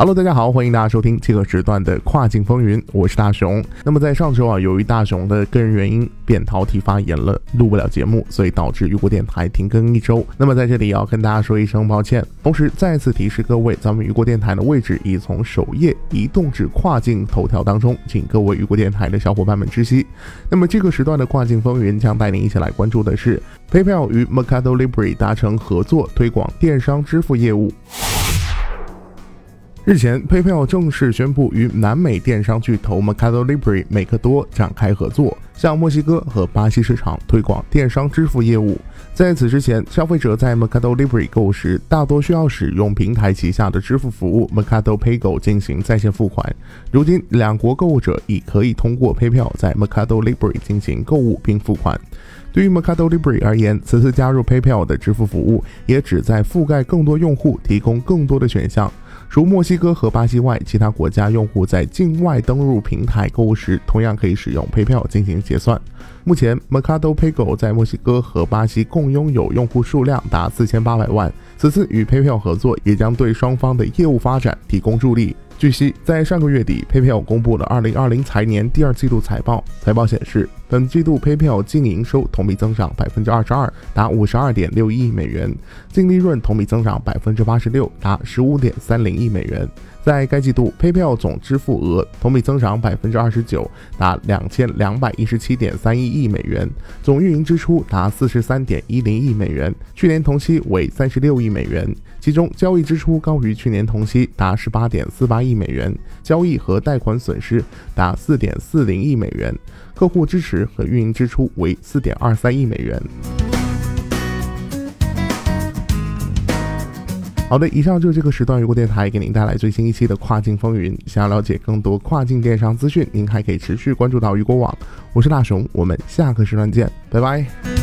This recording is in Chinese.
Hello，大家好，欢迎大家收听这个时段的跨境风云，我是大熊。那么在上周啊，由于大熊的个人原因，扁桃体发炎了，录不了节目，所以导致雨果电台停更一周。那么在这里要跟大家说一声抱歉，同时再次提示各位，咱们雨果电台的位置已从首页移动至跨境头条当中，请各位雨果电台的小伙伴们知悉。那么这个时段的跨境风云将带您一起来关注的是，PayPal 与 Mercado Libre 达成合作，推广电商支付业务。日前，PayPal 正式宣布与南美电商巨头 Mercado Libre 美克多展开合作，向墨西哥和巴西市场推广电商支付业务。在此之前，消费者在 Mercado Libre 购时，大多需要使用平台旗下的支付服务 Mercado Pago 进行在线付款。如今，两国购物者已可以通过 PayPal 在 Mercado Libre 进行购物并付款。对于 Mercado Libre 而言，此次加入 PayPal 的支付服务，也旨在覆盖更多用户，提供更多的选项。除墨西哥和巴西外，其他国家用户在境外登录平台购物时，同样可以使用 PayPal 进行结算。目前，Mercado Pago 在墨西哥和巴西共拥有用户数量达四千八百万。此次与 PayPal 合作，也将对双方的业务发展提供助力。据悉，在上个月底，PayPal 公布了2020财年第二季度财报。财报显示，本季度 PayPal 净营收同比增长百分之二十二，达五十二点六亿美元；净利润同比增长百分之八十六，达十五点三零亿美元。在该季度，PayPal 总支付额同比增长百分之二十九，达两千两百一十七点三一亿美元；总运营支出达四十三点一零亿美元，去年同期为三十六亿美元。其中，交易支出高于去年同期，达十八点四八亿美元；交易和贷款损失达四点四零亿美元；客户支持和运营支出为四点二三亿美元。好的，以上就是这个时段如果电台给您带来最新一期的跨境风云。想要了解更多跨境电商资讯，您还可以持续关注到雨果网。我是大熊，我们下个时段见，拜拜。